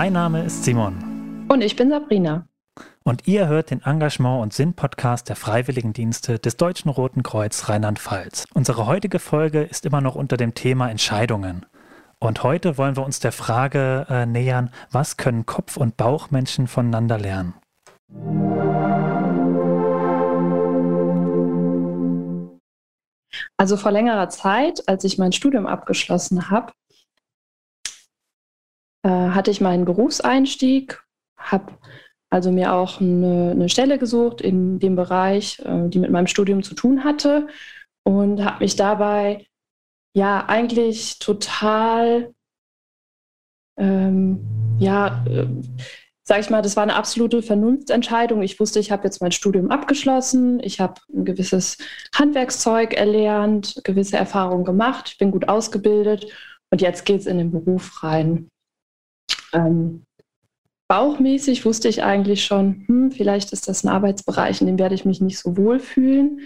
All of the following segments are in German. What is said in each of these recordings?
Mein Name ist Simon. Und ich bin Sabrina. Und ihr hört den Engagement- und Sinn-Podcast der Freiwilligendienste des Deutschen Roten Kreuz Rheinland-Pfalz. Unsere heutige Folge ist immer noch unter dem Thema Entscheidungen. Und heute wollen wir uns der Frage äh, nähern, was können Kopf- und Bauchmenschen voneinander lernen? Also vor längerer Zeit, als ich mein Studium abgeschlossen habe, äh, hatte ich meinen Berufseinstieg, habe also mir auch eine, eine, Stelle gesucht in dem Bereich, äh, die mit meinem Studium zu tun hatte und habe mich dabei ja eigentlich total, ähm, ja, äh, sage ich mal, das war eine absolute Vernunftentscheidung. Ich wusste, ich habe jetzt mein Studium abgeschlossen, ich habe ein gewisses Handwerkszeug erlernt, gewisse Erfahrungen gemacht, ich bin gut ausgebildet und jetzt geht es in den Beruf rein. Ähm, bauchmäßig wusste ich eigentlich schon, hm, vielleicht ist das ein Arbeitsbereich, in dem werde ich mich nicht so wohl fühlen.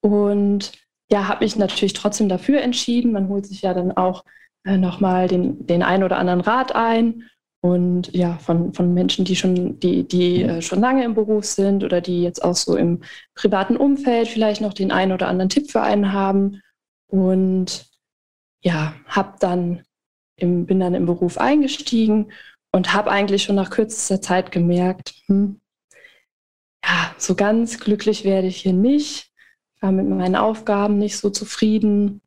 Und ja, habe mich natürlich trotzdem dafür entschieden. Man holt sich ja dann auch äh, nochmal den, den einen oder anderen Rat ein. Und ja, von, von Menschen, die schon, die, die äh, schon lange im Beruf sind oder die jetzt auch so im privaten Umfeld vielleicht noch den einen oder anderen Tipp für einen haben. Und ja, habe dann im, bin dann im Beruf eingestiegen und habe eigentlich schon nach kürzester Zeit gemerkt, hm, ja, so ganz glücklich werde ich hier nicht, war mit meinen Aufgaben nicht so zufrieden,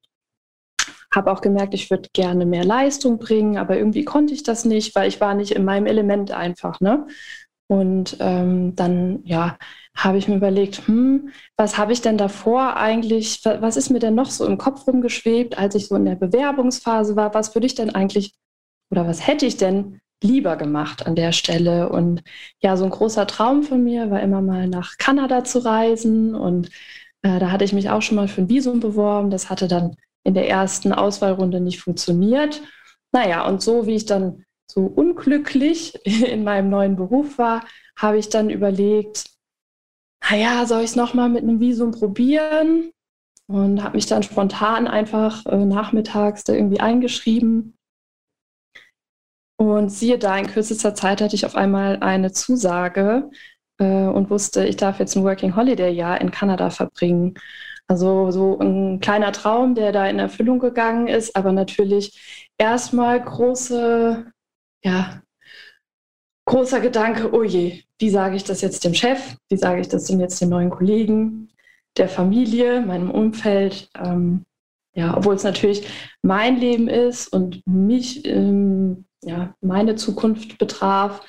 habe auch gemerkt, ich würde gerne mehr Leistung bringen, aber irgendwie konnte ich das nicht, weil ich war nicht in meinem Element einfach. Ne? Und ähm, dann, ja, habe ich mir überlegt, hm, was habe ich denn davor eigentlich, was ist mir denn noch so im Kopf rumgeschwebt, als ich so in der Bewerbungsphase war, was würde ich denn eigentlich oder was hätte ich denn lieber gemacht an der Stelle? Und ja, so ein großer Traum von mir war immer mal nach Kanada zu reisen und äh, da hatte ich mich auch schon mal für ein Visum beworben. Das hatte dann in der ersten Auswahlrunde nicht funktioniert. Naja, und so wie ich dann so unglücklich in meinem neuen Beruf war, habe ich dann überlegt, naja, soll ich es nochmal mit einem Visum probieren? Und habe mich dann spontan einfach äh, nachmittags da irgendwie eingeschrieben. Und siehe da, in kürzester Zeit hatte ich auf einmal eine Zusage äh, und wusste, ich darf jetzt ein Working Holiday Jahr in Kanada verbringen. Also so ein kleiner Traum, der da in Erfüllung gegangen ist, aber natürlich erstmal große, ja, großer Gedanke, oh je, wie sage ich das jetzt dem Chef? Wie sage ich das denn jetzt den neuen Kollegen, der Familie, meinem Umfeld? Ähm, ja, obwohl es natürlich mein Leben ist und mich, ähm, ja, meine Zukunft betraf,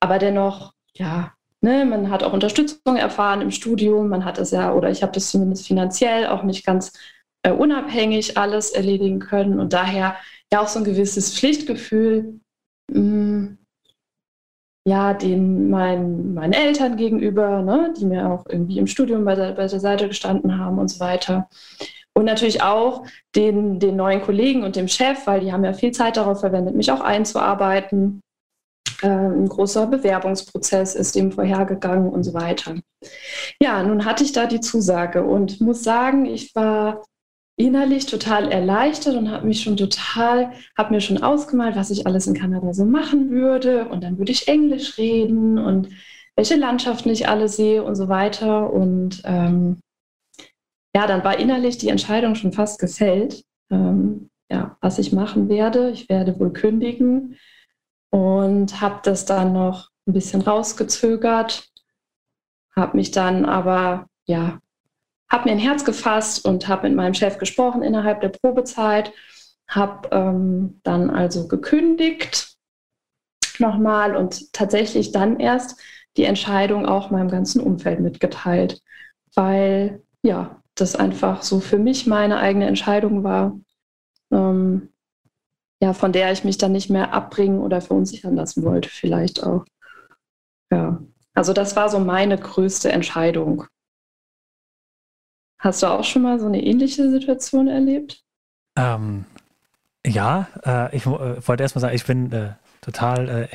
aber dennoch, ja, Ne, man hat auch Unterstützung erfahren im Studium, man hat es ja, oder ich habe das zumindest finanziell auch nicht ganz äh, unabhängig alles erledigen können und daher ja auch so ein gewisses Pflichtgefühl, mh, mm, ja, den mein, meinen Eltern gegenüber, ne, die mir auch irgendwie im Studium bei der, bei der Seite gestanden haben und so weiter. Und natürlich auch den, den neuen Kollegen und dem Chef, weil die haben ja viel Zeit darauf verwendet, mich auch einzuarbeiten äh, ein großer Bewerbungsprozess ist dem vorhergegangen und so weiter. Ja, nun hatte ich da die Zusage und muss sagen, ich war innerlich total erleichtert und habe mich schon total, habe mir schon ausgemalt, was ich alles in Kanada so machen würde. Und dann würde ich Englisch reden und welche Landschaften ich alle sehe und so weiter. Und ähm, ja, dann war innerlich die Entscheidung schon fast gefällt, ähm, ja, was ich machen werde. Ich werde wohl kündigen und habe das dann noch ein bisschen rausgezögert, habe mich dann aber, ja, habe mir ein Herz gefasst und habe mit meinem Chef gesprochen innerhalb der Probezeit, habe ähm, dann also gekündigt nochmal und tatsächlich dann erst die Entscheidung auch meinem ganzen Umfeld mitgeteilt, weil ja, das einfach so für mich meine eigene Entscheidung war. Ähm, ja, von der ich mich dann nicht mehr abbringen oder verunsichern lassen wollte, vielleicht auch. Ja, also das war so meine größte Entscheidung. Hast du auch schon mal so eine ähnliche Situation erlebt? Ähm, ja, äh, ich äh, wollte erstmal sagen, ich bin äh, total äh,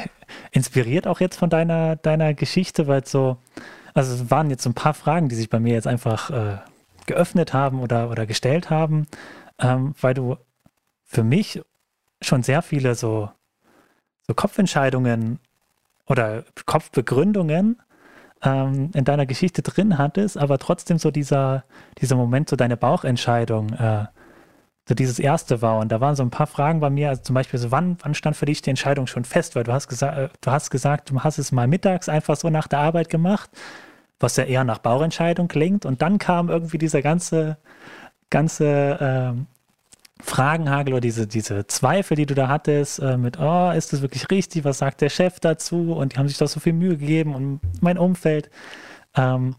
inspiriert auch jetzt von deiner, deiner Geschichte, weil so, also es waren jetzt so ein paar Fragen, die sich bei mir jetzt einfach äh, geöffnet haben oder, oder gestellt haben, ähm, weil du für mich schon sehr viele so, so Kopfentscheidungen oder Kopfbegründungen ähm, in deiner Geschichte drin hattest, aber trotzdem so dieser, dieser Moment, so deine Bauchentscheidung, äh, so dieses erste war. Und da waren so ein paar Fragen bei mir, also zum Beispiel so, wann, wann stand für dich die Entscheidung schon fest? Weil du hast gesagt, äh, du hast gesagt, du hast es mal mittags einfach so nach der Arbeit gemacht, was ja eher nach Bauchentscheidung klingt. Und dann kam irgendwie dieser ganze, ganze ähm, Fragenhagel oder diese, diese Zweifel, die du da hattest, äh, mit, oh, ist das wirklich richtig? Was sagt der Chef dazu? Und die haben sich doch so viel Mühe gegeben und mein Umfeld. Ähm,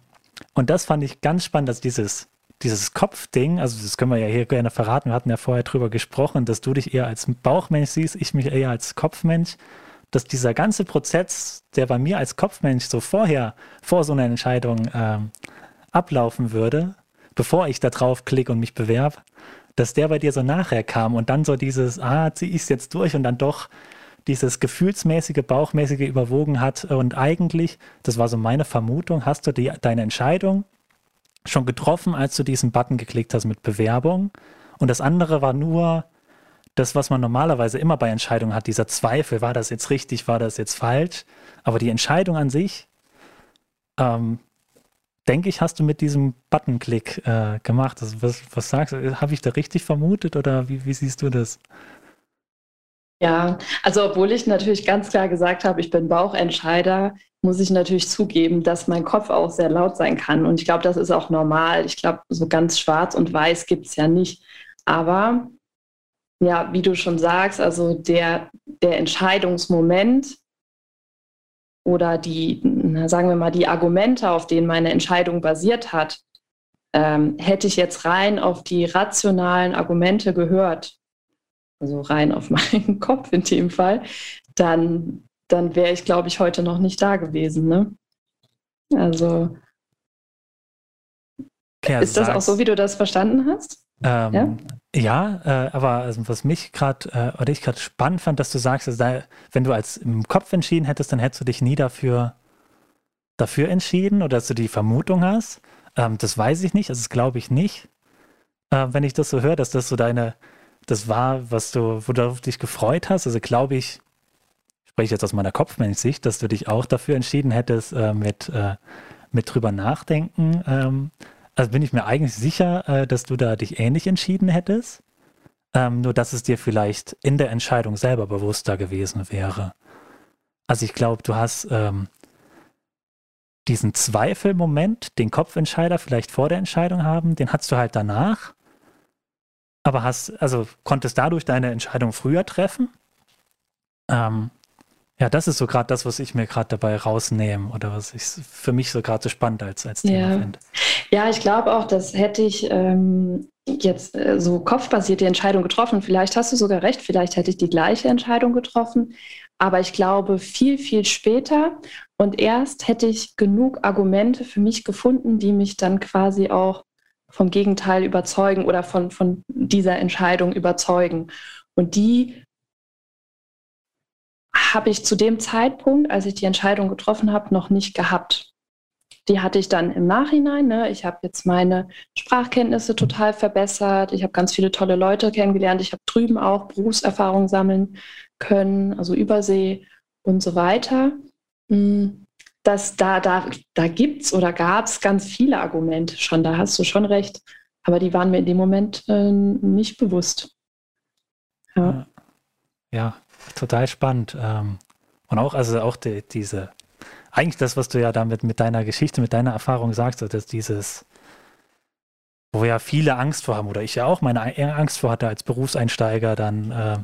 und das fand ich ganz spannend, dass dieses, dieses Kopfding, also das können wir ja hier gerne verraten, wir hatten ja vorher drüber gesprochen, dass du dich eher als Bauchmensch siehst, ich mich eher als Kopfmensch, dass dieser ganze Prozess, der bei mir als Kopfmensch so vorher, vor so einer Entscheidung ähm, ablaufen würde, bevor ich da drauf klicke und mich bewerbe, dass der bei dir so nachher kam und dann so dieses, ah, zieh ich es jetzt durch und dann doch dieses gefühlsmäßige, bauchmäßige überwogen hat. Und eigentlich, das war so meine Vermutung, hast du die, deine Entscheidung schon getroffen, als du diesen Button geklickt hast mit Bewerbung. Und das andere war nur das, was man normalerweise immer bei Entscheidungen hat, dieser Zweifel, war das jetzt richtig, war das jetzt falsch, aber die Entscheidung an sich, ähm, denke ich, hast du mit diesem Buttonklick äh, gemacht. Also was, was sagst du? Habe ich da richtig vermutet oder wie, wie siehst du das? Ja, also obwohl ich natürlich ganz klar gesagt habe, ich bin Bauchentscheider, muss ich natürlich zugeben, dass mein Kopf auch sehr laut sein kann. Und ich glaube, das ist auch normal. Ich glaube, so ganz schwarz und weiß gibt es ja nicht. Aber ja, wie du schon sagst, also der, der Entscheidungsmoment oder die, sagen wir mal, die Argumente, auf denen meine Entscheidung basiert hat, ähm, hätte ich jetzt rein auf die rationalen Argumente gehört, also rein auf meinen Kopf in dem Fall, dann, dann wäre ich, glaube ich, heute noch nicht da gewesen. Ne? Also ja, ist das auch so, wie du das verstanden hast? Ähm, ja, ja äh, aber also was mich gerade äh, oder ich gerade spannend fand, dass du sagst, also da, wenn du als im Kopf entschieden hättest, dann hättest du dich nie dafür dafür entschieden oder dass du die Vermutung hast. Ähm, das weiß ich nicht, also das glaube ich nicht. Äh, wenn ich das so höre, dass das so deine, das war, was du, wo du dich gefreut hast. Also glaube ich, spreche jetzt aus meiner Kopfmensch-Sicht, dass du dich auch dafür entschieden hättest, äh, mit, äh, mit drüber nachdenken. Ähm, also bin ich mir eigentlich sicher, äh, dass du da dich ähnlich entschieden hättest. Ähm, nur dass es dir vielleicht in der Entscheidung selber bewusster gewesen wäre. Also ich glaube, du hast ähm, diesen Zweifelmoment, den Kopfentscheider vielleicht vor der Entscheidung haben, den hattest du halt danach. Aber hast, also konntest dadurch deine Entscheidung früher treffen. Ähm, ja, das ist so gerade das, was ich mir gerade dabei rausnehme oder was ich für mich so gerade so spannend als, als Thema ja. finde. Ja, ich glaube auch, das hätte ich ähm, jetzt äh, so kopfbasiert die Entscheidung getroffen. Vielleicht hast du sogar recht, vielleicht hätte ich die gleiche Entscheidung getroffen. Aber ich glaube, viel, viel später und erst hätte ich genug Argumente für mich gefunden, die mich dann quasi auch vom Gegenteil überzeugen oder von, von dieser Entscheidung überzeugen. Und die habe ich zu dem Zeitpunkt, als ich die Entscheidung getroffen habe, noch nicht gehabt. Die hatte ich dann im Nachhinein. Ne? Ich habe jetzt meine Sprachkenntnisse total verbessert. Ich habe ganz viele tolle Leute kennengelernt. Ich habe drüben auch Berufserfahrung sammeln können, also Übersee und so weiter. Hm, das, da da, da gibt es oder gab es ganz viele Argumente schon, da hast du schon recht. Aber die waren mir in dem Moment äh, nicht bewusst. Ja. ja, total spannend. Ähm, und auch, also auch die, diese, eigentlich das, was du ja damit mit deiner Geschichte, mit deiner Erfahrung sagst, dass dieses, wo ja viele Angst vor haben, oder ich ja auch meine Angst vor hatte als Berufseinsteiger, dann, äh,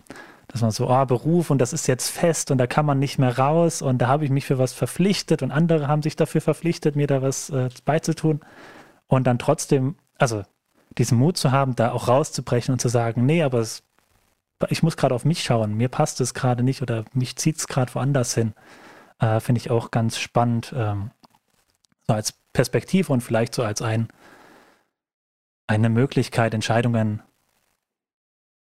dass man so, oh, Beruf und das ist jetzt fest und da kann man nicht mehr raus und da habe ich mich für was verpflichtet und andere haben sich dafür verpflichtet, mir da was äh, beizutun und dann trotzdem, also diesen Mut zu haben, da auch rauszubrechen und zu sagen, nee, aber es ich muss gerade auf mich schauen, mir passt es gerade nicht oder mich zieht es gerade woanders hin. Äh, Finde ich auch ganz spannend, ähm, so als Perspektive und vielleicht so als ein, eine Möglichkeit, Entscheidungen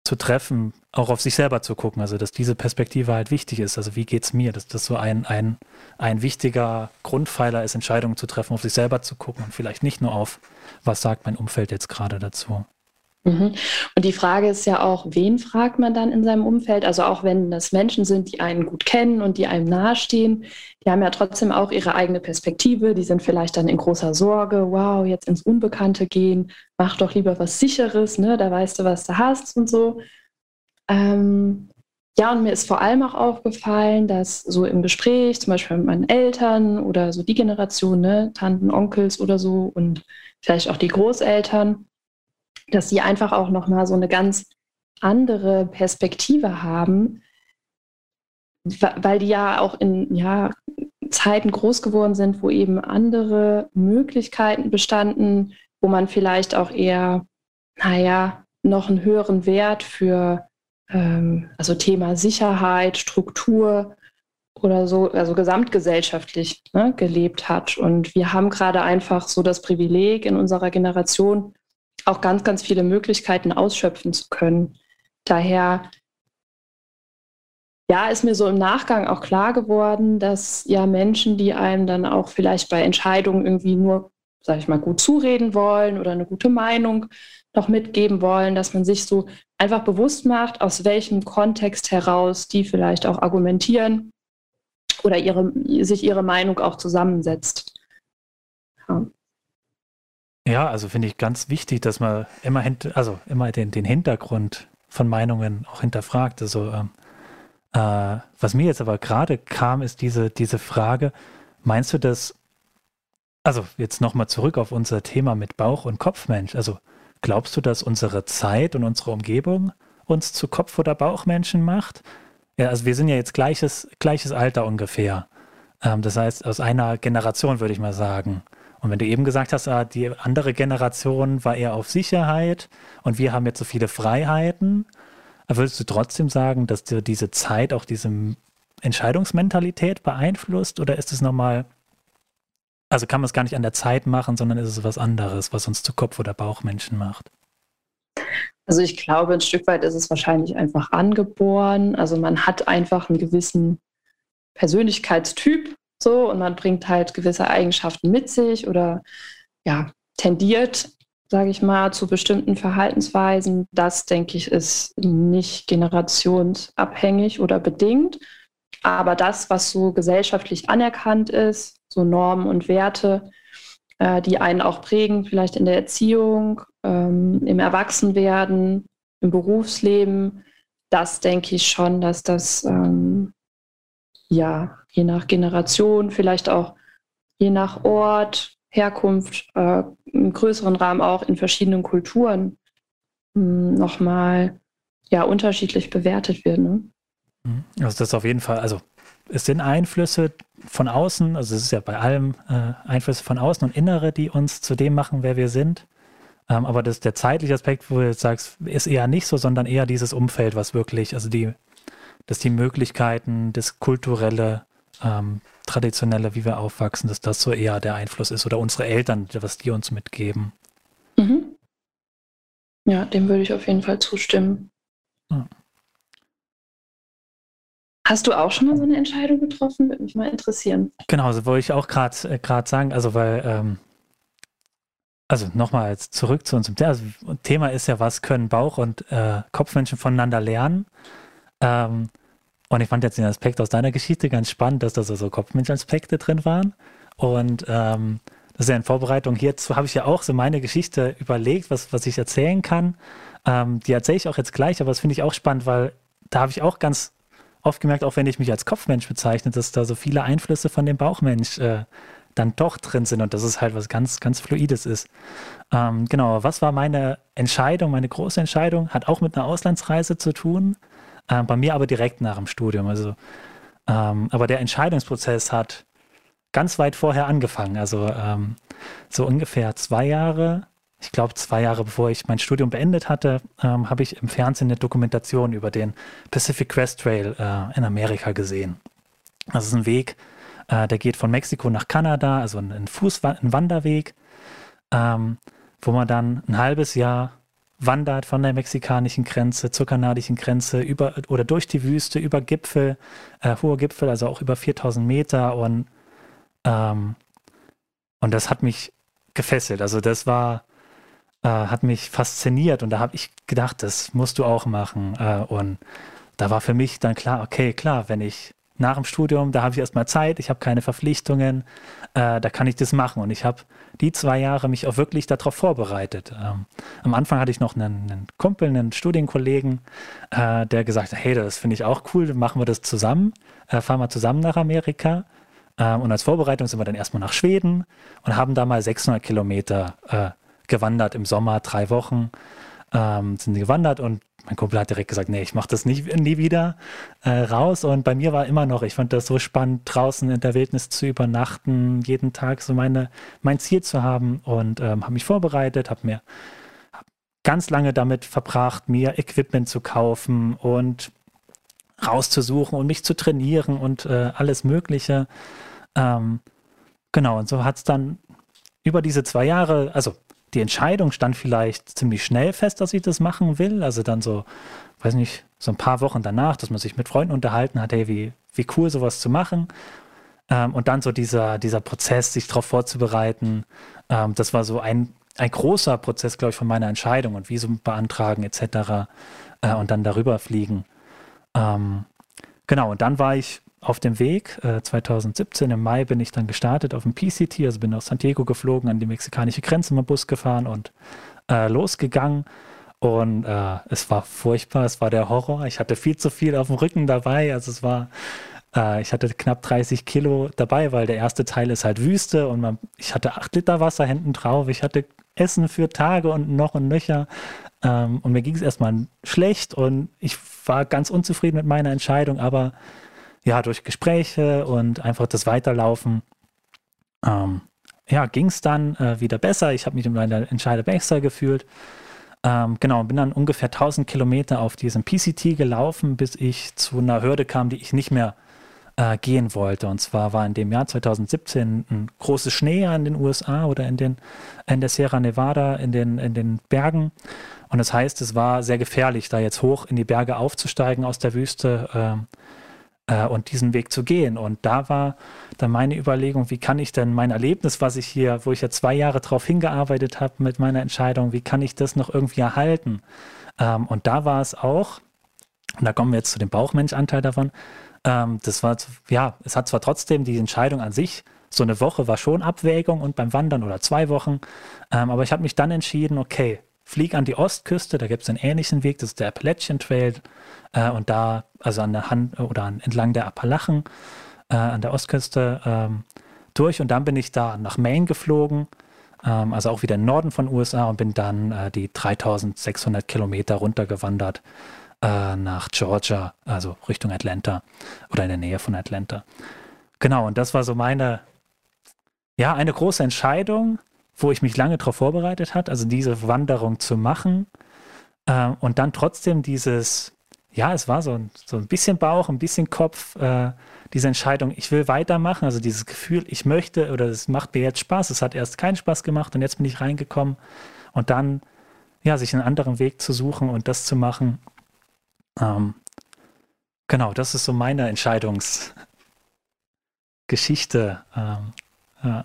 zu treffen, auch auf sich selber zu gucken. Also, dass diese Perspektive halt wichtig ist. Also, wie geht es mir? Dass das so ein, ein, ein wichtiger Grundpfeiler ist, Entscheidungen zu treffen, auf sich selber zu gucken und vielleicht nicht nur auf, was sagt mein Umfeld jetzt gerade dazu. Mhm. Und die Frage ist ja auch, wen fragt man dann in seinem Umfeld? Also auch wenn das Menschen sind, die einen gut kennen und die einem nahestehen, die haben ja trotzdem auch ihre eigene Perspektive. Die sind vielleicht dann in großer Sorge, wow, jetzt ins Unbekannte gehen, mach doch lieber was Sicheres, ne? da weißt du, was du hast und so. Ähm, ja, und mir ist vor allem auch aufgefallen, dass so im Gespräch, zum Beispiel mit meinen Eltern oder so die Generation, ne, Tanten, Onkels oder so und vielleicht auch die Großeltern, dass sie einfach auch nochmal so eine ganz andere Perspektive haben, weil die ja auch in ja, Zeiten groß geworden sind, wo eben andere Möglichkeiten bestanden, wo man vielleicht auch eher, naja, noch einen höheren Wert für ähm, also Thema Sicherheit, Struktur oder so, also gesamtgesellschaftlich ne, gelebt hat. Und wir haben gerade einfach so das Privileg in unserer Generation, auch ganz, ganz viele Möglichkeiten ausschöpfen zu können. Daher ja, ist mir so im Nachgang auch klar geworden, dass ja Menschen, die einem dann auch vielleicht bei Entscheidungen irgendwie nur, sage ich mal, gut zureden wollen oder eine gute Meinung noch mitgeben wollen, dass man sich so einfach bewusst macht, aus welchem Kontext heraus die vielleicht auch argumentieren oder ihre, sich ihre Meinung auch zusammensetzt. Ja. Ja, also finde ich ganz wichtig, dass man immer, also immer den, den Hintergrund von Meinungen auch hinterfragt. Also ähm, äh, was mir jetzt aber gerade kam, ist diese, diese Frage, meinst du das, also jetzt nochmal zurück auf unser Thema mit Bauch- und Kopfmensch, also glaubst du, dass unsere Zeit und unsere Umgebung uns zu Kopf- oder Bauchmenschen macht? Ja, also wir sind ja jetzt gleiches, gleiches Alter ungefähr. Ähm, das heißt, aus einer Generation würde ich mal sagen. Und wenn du eben gesagt hast, ah, die andere Generation war eher auf Sicherheit und wir haben jetzt so viele Freiheiten, würdest du trotzdem sagen, dass dir diese Zeit auch diese Entscheidungsmentalität beeinflusst oder ist es nochmal, also kann man es gar nicht an der Zeit machen, sondern ist es was anderes, was uns zu Kopf- oder Bauchmenschen macht? Also ich glaube, ein Stück weit ist es wahrscheinlich einfach angeboren. Also man hat einfach einen gewissen Persönlichkeitstyp so und man bringt halt gewisse Eigenschaften mit sich oder ja, tendiert, sage ich mal, zu bestimmten Verhaltensweisen. Das, denke ich, ist nicht generationsabhängig oder bedingt. Aber das, was so gesellschaftlich anerkannt ist, so Normen und Werte, äh, die einen auch prägen, vielleicht in der Erziehung, ähm, im Erwachsenwerden, im Berufsleben, das denke ich schon, dass das ähm, ja je nach Generation, vielleicht auch je nach Ort, Herkunft, äh, im größeren Rahmen auch in verschiedenen Kulturen hm, nochmal ja, unterschiedlich bewertet wird. Ne? Mhm. Also das ist auf jeden Fall, also es sind Einflüsse von außen, also es ist ja bei allem äh, Einflüsse von außen und innere, die uns zu dem machen, wer wir sind. Ähm, aber das, der zeitliche Aspekt, wo du jetzt sagst, ist eher nicht so, sondern eher dieses Umfeld, was wirklich, also die, dass die Möglichkeiten, das kulturelle, ähm, traditionelle, wie wir aufwachsen, dass das so eher der Einfluss ist oder unsere Eltern, was die uns mitgeben. Mhm. Ja, dem würde ich auf jeden Fall zustimmen. Ja. Hast du auch schon mal so eine Entscheidung getroffen? Würde mich mal interessieren. Genau, also wollte ich auch gerade äh, sagen, also weil, ähm, also nochmal zurück zu unserem Thema. Also, Thema ist ja, was können Bauch- und äh, Kopfmenschen voneinander lernen? Ähm, und ich fand jetzt den Aspekt aus deiner Geschichte ganz spannend, dass da so, Kopfmensch-Aspekte drin waren. Und ähm, das ist ja in Vorbereitung hierzu, habe ich ja auch so meine Geschichte überlegt, was, was ich erzählen kann. Ähm, die erzähle ich auch jetzt gleich, aber das finde ich auch spannend, weil da habe ich auch ganz oft gemerkt, auch wenn ich mich als Kopfmensch bezeichne, dass da so viele Einflüsse von dem Bauchmensch äh, dann doch drin sind und dass es halt was ganz, ganz Fluides ist. Ähm, genau, was war meine Entscheidung, meine große Entscheidung? Hat auch mit einer Auslandsreise zu tun, äh, bei mir aber direkt nach dem Studium. Also, ähm, aber der Entscheidungsprozess hat ganz weit vorher angefangen. Also ähm, so ungefähr zwei Jahre ich glaube, zwei Jahre bevor ich mein Studium beendet hatte, ähm, habe ich im Fernsehen eine Dokumentation über den Pacific Crest Trail äh, in Amerika gesehen. Das ist ein Weg, äh, der geht von Mexiko nach Kanada, also ein, ein Wanderweg, ähm, wo man dann ein halbes Jahr wandert von der mexikanischen Grenze zur kanadischen Grenze über oder durch die Wüste, über Gipfel, äh, hohe Gipfel, also auch über 4000 Meter und ähm, und das hat mich gefesselt. Also das war äh, hat mich fasziniert und da habe ich gedacht, das musst du auch machen. Äh, und da war für mich dann klar, okay, klar, wenn ich nach dem Studium, da habe ich erstmal Zeit, ich habe keine Verpflichtungen, äh, da kann ich das machen. Und ich habe die zwei Jahre mich auch wirklich darauf vorbereitet. Ähm, am Anfang hatte ich noch einen, einen Kumpel, einen Studienkollegen, äh, der gesagt hat, hey, das finde ich auch cool, machen wir das zusammen, äh, fahren wir zusammen nach Amerika. Ähm, und als Vorbereitung sind wir dann erstmal nach Schweden und haben da mal 600 Kilometer äh, gewandert im Sommer, drei Wochen ähm, sind gewandert und mein Kumpel hat direkt gesagt, nee, ich mache das nicht, nie wieder äh, raus. Und bei mir war immer noch, ich fand das so spannend, draußen in der Wildnis zu übernachten, jeden Tag so meine, mein Ziel zu haben und ähm, habe mich vorbereitet, habe mir hab ganz lange damit verbracht, mir Equipment zu kaufen und rauszusuchen und mich zu trainieren und äh, alles Mögliche. Ähm, genau, und so hat es dann über diese zwei Jahre, also die Entscheidung stand vielleicht ziemlich schnell fest, dass ich das machen will. Also dann so, weiß nicht, so ein paar Wochen danach, dass man sich mit Freunden unterhalten hat, hey, wie, wie cool sowas zu machen. Ähm, und dann so dieser, dieser Prozess, sich darauf vorzubereiten, ähm, das war so ein, ein großer Prozess, glaube ich, von meiner Entscheidung und Visum beantragen etc. Äh, und dann darüber fliegen. Ähm, genau, und dann war ich auf dem Weg. Äh, 2017 im Mai bin ich dann gestartet auf dem PCT, also bin aus San Diego geflogen, an die mexikanische Grenze mit dem Bus gefahren und äh, losgegangen. Und äh, es war furchtbar, es war der Horror. Ich hatte viel zu viel auf dem Rücken dabei. Also es war, äh, ich hatte knapp 30 Kilo dabei, weil der erste Teil ist halt Wüste und man, ich hatte 8 Liter Wasser hinten drauf. Ich hatte Essen für Tage und noch und nöcher. Ähm, und mir ging es erstmal schlecht und ich war ganz unzufrieden mit meiner Entscheidung, aber ja, durch Gespräche und einfach das Weiterlaufen, ähm, ja, ging es dann äh, wieder besser. Ich habe mich in meiner Entscheidung besser gefühlt. Ähm, genau, bin dann ungefähr 1000 Kilometer auf diesem PCT gelaufen, bis ich zu einer Hürde kam, die ich nicht mehr äh, gehen wollte. Und zwar war in dem Jahr 2017 ein großes Schnee in den USA oder in, den, in der Sierra Nevada, in den, in den Bergen. Und das heißt, es war sehr gefährlich, da jetzt hoch in die Berge aufzusteigen aus der Wüste. Äh, äh, und diesen Weg zu gehen. Und da war dann meine Überlegung, wie kann ich denn mein Erlebnis, was ich hier, wo ich ja zwei Jahre drauf hingearbeitet habe mit meiner Entscheidung, wie kann ich das noch irgendwie erhalten? Ähm, und da war es auch, und da kommen wir jetzt zu dem Bauchmenschanteil davon, ähm, das war, ja, es hat zwar trotzdem die Entscheidung an sich, so eine Woche war schon Abwägung und beim Wandern oder zwei Wochen, ähm, aber ich habe mich dann entschieden, okay, flieg an die Ostküste, da gibt es einen ähnlichen Weg, das ist der Appalachian Trail. Äh, und da, also an der Hand oder an, entlang der Appalachen, äh, an der Ostküste ähm, durch. Und dann bin ich da nach Maine geflogen, ähm, also auch wieder im Norden von USA und bin dann äh, die 3600 Kilometer runtergewandert äh, nach Georgia, also Richtung Atlanta oder in der Nähe von Atlanta. Genau, und das war so meine, ja, eine große Entscheidung wo ich mich lange darauf vorbereitet hat, also diese Wanderung zu machen äh, und dann trotzdem dieses, ja, es war so ein, so ein bisschen Bauch, ein bisschen Kopf, äh, diese Entscheidung, ich will weitermachen, also dieses Gefühl, ich möchte oder es macht mir jetzt Spaß, es hat erst keinen Spaß gemacht und jetzt bin ich reingekommen und dann, ja, sich einen anderen Weg zu suchen und das zu machen. Ähm, genau, das ist so meine Entscheidungsgeschichte. Ähm, ja.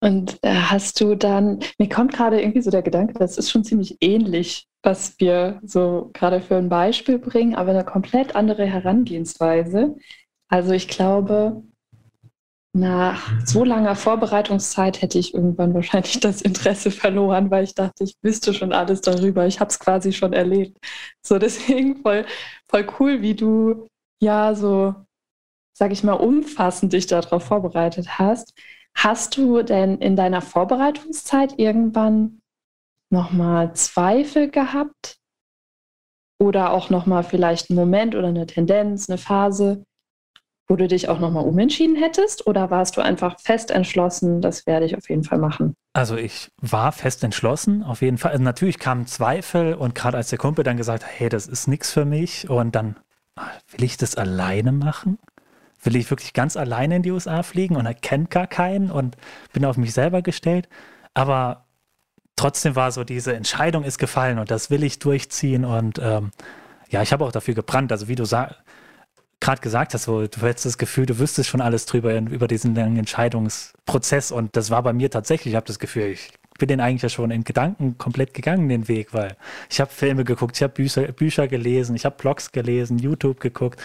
Und äh, hast du dann, mir kommt gerade irgendwie so der Gedanke, das ist schon ziemlich ähnlich, was wir so gerade für ein Beispiel bringen, aber eine komplett andere Herangehensweise. Also ich glaube, nach so langer Vorbereitungszeit hätte ich irgendwann wahrscheinlich das Interesse verloren, weil ich dachte, ich wüsste schon alles darüber. Ich habe es quasi schon erlebt. So deswegen voll, voll cool, wie du ja so, sag ich mal, umfassend dich darauf vorbereitet hast. Hast du denn in deiner Vorbereitungszeit irgendwann nochmal Zweifel gehabt? Oder auch nochmal vielleicht einen Moment oder eine Tendenz, eine Phase, wo du dich auch nochmal umentschieden hättest? Oder warst du einfach fest entschlossen, das werde ich auf jeden Fall machen? Also ich war fest entschlossen, auf jeden Fall. Also natürlich kamen Zweifel und gerade als der Kumpel dann gesagt hat, hey, das ist nichts für mich und dann ah, will ich das alleine machen? will ich wirklich ganz alleine in die USA fliegen und erkenne gar keinen und bin auf mich selber gestellt. Aber trotzdem war so diese Entscheidung ist gefallen und das will ich durchziehen und ähm, ja, ich habe auch dafür gebrannt. Also wie du gerade gesagt hast, so, du hättest das Gefühl, du wüsstest schon alles drüber, über diesen langen Entscheidungsprozess und das war bei mir tatsächlich, ich habe das Gefühl, ich bin den eigentlich ja schon in Gedanken komplett gegangen, den Weg, weil ich habe Filme geguckt, ich habe Bücher, Bücher gelesen, ich habe Blogs gelesen, YouTube geguckt.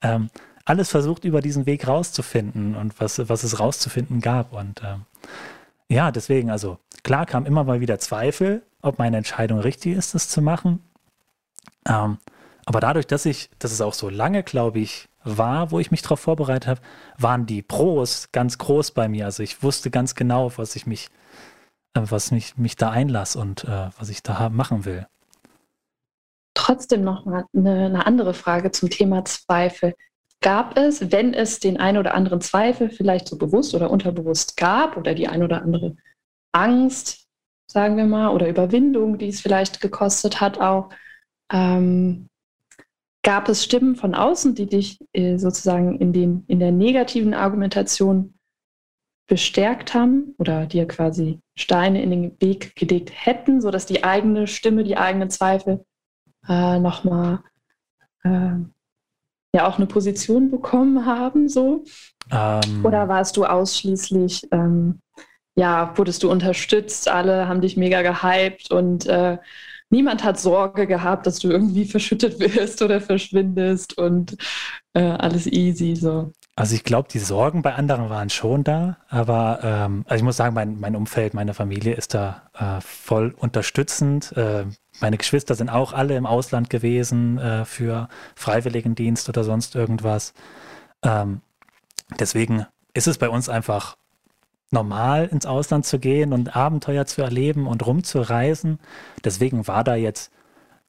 Ähm, alles versucht, über diesen Weg rauszufinden und was, was es rauszufinden gab. Und ähm, ja, deswegen, also klar kam immer mal wieder Zweifel, ob meine Entscheidung richtig ist, das zu machen. Ähm, aber dadurch, dass ich, dass es auch so lange, glaube ich, war, wo ich mich darauf vorbereitet habe, waren die Pros ganz groß bei mir. Also ich wusste ganz genau, was ich mich, äh, was mich, mich da einlasse und äh, was ich da machen will. Trotzdem noch mal eine, eine andere Frage zum Thema Zweifel. Gab es, wenn es den ein oder anderen Zweifel vielleicht so bewusst oder unterbewusst gab oder die ein oder andere Angst, sagen wir mal, oder Überwindung, die es vielleicht gekostet hat, auch, ähm, gab es Stimmen von außen, die dich äh, sozusagen in, den, in der negativen Argumentation bestärkt haben oder dir quasi Steine in den Weg gelegt hätten, sodass die eigene Stimme, die eigenen Zweifel äh, nochmal äh, ja auch eine Position bekommen haben, so? Ähm. Oder warst du ausschließlich, ähm, ja, wurdest du unterstützt, alle haben dich mega gehypt und äh, niemand hat Sorge gehabt, dass du irgendwie verschüttet wirst oder verschwindest und äh, alles easy so. Also ich glaube, die Sorgen bei anderen waren schon da, aber ähm, also ich muss sagen, mein, mein Umfeld, meine Familie ist da äh, voll unterstützend. Äh, meine Geschwister sind auch alle im Ausland gewesen äh, für Freiwilligendienst oder sonst irgendwas. Ähm, deswegen ist es bei uns einfach normal, ins Ausland zu gehen und Abenteuer zu erleben und rumzureisen. Deswegen war da jetzt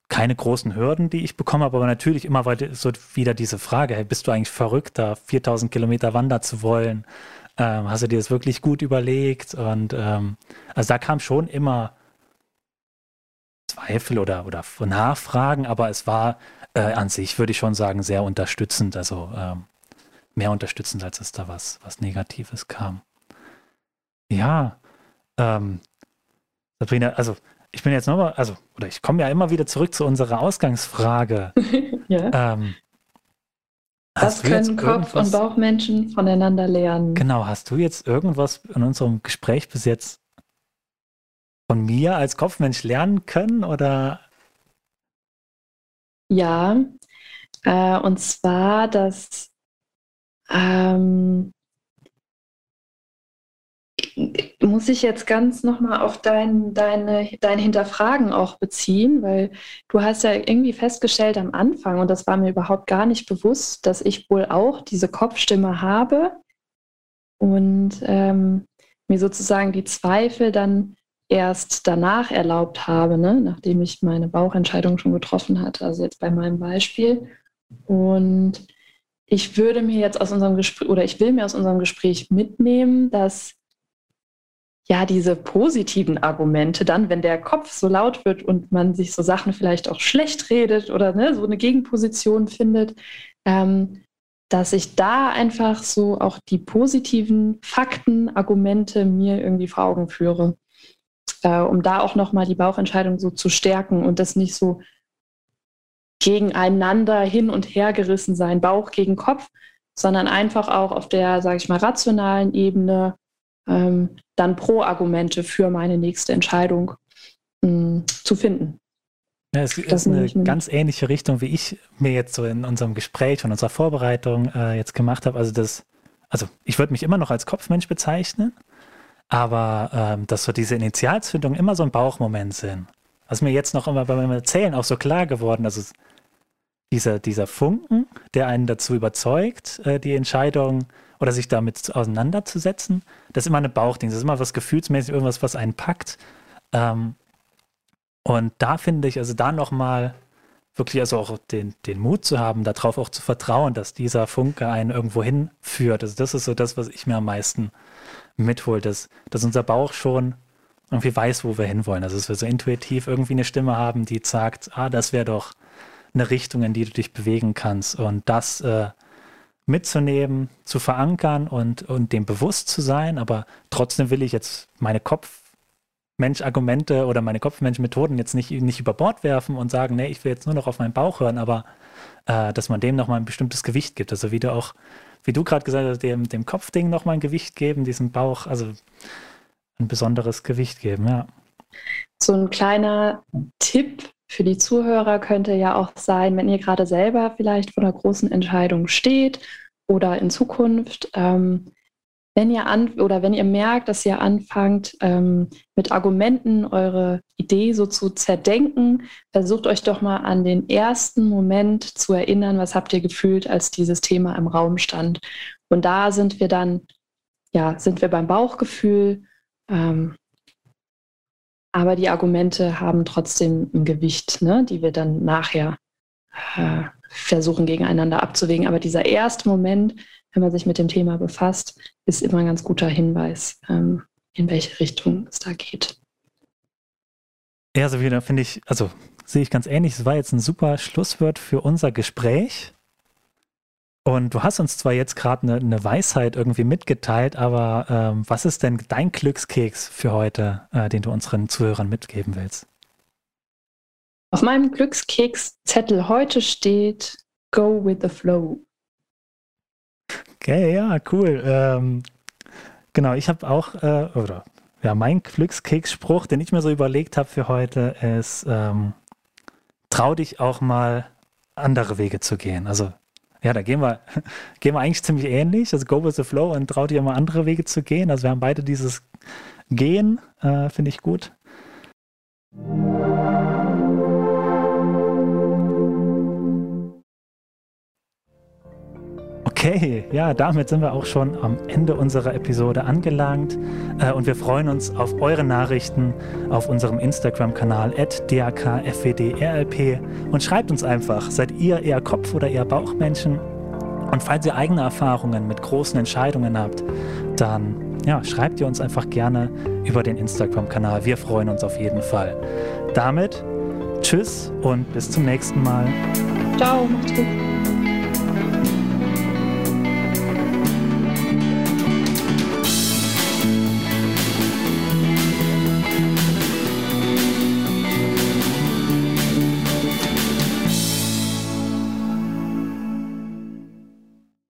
keine großen Hürden, die ich bekommen habe, aber natürlich immer so wieder diese Frage, hey, bist du eigentlich verrückt, da 4000 Kilometer wandern zu wollen? Ähm, hast du dir das wirklich gut überlegt? Und ähm, also da kam schon immer Zweifel oder, oder Nachfragen, aber es war äh, an sich, würde ich schon sagen, sehr unterstützend, also ähm, mehr unterstützend, als es da was, was Negatives kam. Ja, ähm, Sabrina, also ich bin jetzt nochmal, also, oder ich komme ja immer wieder zurück zu unserer Ausgangsfrage. ja. Ähm, Was können Kopf- und Bauchmenschen voneinander lernen? Genau, hast du jetzt irgendwas in unserem Gespräch bis jetzt von mir als Kopfmensch lernen können oder? Ja, äh, und zwar, dass ähm, muss ich jetzt ganz nochmal auf dein, deine, dein Hinterfragen auch beziehen, weil du hast ja irgendwie festgestellt am Anfang, und das war mir überhaupt gar nicht bewusst, dass ich wohl auch diese Kopfstimme habe und ähm, mir sozusagen die Zweifel dann erst danach erlaubt habe, ne? nachdem ich meine Bauchentscheidung schon getroffen hatte, also jetzt bei meinem Beispiel. Und ich würde mir jetzt aus unserem Gespräch oder ich will mir aus unserem Gespräch mitnehmen, dass ja, diese positiven Argumente dann, wenn der Kopf so laut wird und man sich so Sachen vielleicht auch schlecht redet oder ne, so eine Gegenposition findet, ähm, dass ich da einfach so auch die positiven Fakten, Argumente mir irgendwie vor Augen führe, äh, um da auch nochmal die Bauchentscheidung so zu stärken und das nicht so gegeneinander hin und her gerissen sein, Bauch gegen Kopf, sondern einfach auch auf der, sage ich mal, rationalen Ebene ähm, dann Pro-Argumente für meine nächste Entscheidung mh, hm, zu finden. Ja, es das ist eine ganz ähnliche Richtung, wie ich mir jetzt so in unserem Gespräch und unserer Vorbereitung äh, jetzt gemacht habe. Also das, also ich würde mich immer noch als Kopfmensch bezeichnen, aber ähm, dass so diese Initialzündungen immer so ein Bauchmoment sind. Was mir jetzt noch immer beim Erzählen auch so klar geworden, also dieser, dieser Funken, der einen dazu überzeugt, äh, die Entscheidung oder sich damit auseinanderzusetzen, das ist immer eine Bauchding, das ist immer was gefühlsmäßig, irgendwas, was einen packt. Ähm, und da finde ich, also da nochmal wirklich also auch den, den Mut zu haben, darauf auch zu vertrauen, dass dieser Funke einen irgendwo hinführt. Also das ist so das, was ich mir am meisten mithole, dass, dass unser Bauch schon irgendwie weiß, wo wir hinwollen. Also dass wir so intuitiv irgendwie eine Stimme haben, die sagt, ah, das wäre doch eine Richtung, in die du dich bewegen kannst. Und das äh, mitzunehmen, zu verankern und, und dem bewusst zu sein, aber trotzdem will ich jetzt meine Kopfmensch-Argumente oder meine Kopfmensch-Methoden jetzt nicht, nicht über Bord werfen und sagen, nee, ich will jetzt nur noch auf meinen Bauch hören, aber äh, dass man dem nochmal ein bestimmtes Gewicht gibt. Also wie du auch, wie du gerade gesagt hast, dem, dem Kopfding nochmal ein Gewicht geben, diesem Bauch, also ein besonderes Gewicht geben, ja. So ein kleiner Tipp für die Zuhörer könnte ja auch sein, wenn ihr gerade selber vielleicht vor einer großen Entscheidung steht oder in Zukunft, ähm, wenn ihr an oder wenn ihr merkt, dass ihr anfangt, ähm, mit Argumenten eure Idee so zu zerdenken, versucht euch doch mal an den ersten Moment zu erinnern, was habt ihr gefühlt, als dieses Thema im Raum stand. Und da sind wir dann, ja, sind wir beim Bauchgefühl. Ähm, aber die Argumente haben trotzdem ein Gewicht, ne, die wir dann nachher äh, versuchen gegeneinander abzuwägen. Aber dieser erste Moment, wenn man sich mit dem Thema befasst, ist immer ein ganz guter Hinweis, ähm, in welche Richtung es da geht. Ja, so wieder finde ich, also sehe ich ganz ähnlich. Es war jetzt ein super Schlusswort für unser Gespräch. Und du hast uns zwar jetzt gerade eine, eine, Weisheit irgendwie mitgeteilt, aber ähm, was ist denn dein Glückskeks für heute, äh, den du unseren Zuhörern mitgeben willst? Auf meinem Glückskekszettel heute steht Go with the Flow. Okay, ja, cool. Ähm, genau, ich habe auch, äh, oder ja, mein Glückskeksspruch, den ich mir so überlegt habe für heute, ist, ähm, trau dich auch mal andere Wege zu gehen. Also ja, da gehen wir, gehen wir eigentlich ziemlich ähnlich. Also go with the flow und trau dir mal andere Wege zu gehen. Also wir haben beide dieses Gehen, äh, finde ich gut. Okay, ja, damit sind wir auch schon am Ende unserer Episode angelangt äh, und wir freuen uns auf eure Nachrichten auf unserem Instagram-Kanal @dakfwdrlp und schreibt uns einfach, seid ihr eher Kopf- oder eher Bauchmenschen? Und falls ihr eigene Erfahrungen mit großen Entscheidungen habt, dann ja, schreibt ihr uns einfach gerne über den Instagram-Kanal. Wir freuen uns auf jeden Fall. Damit tschüss und bis zum nächsten Mal. Ciao, macht's gut.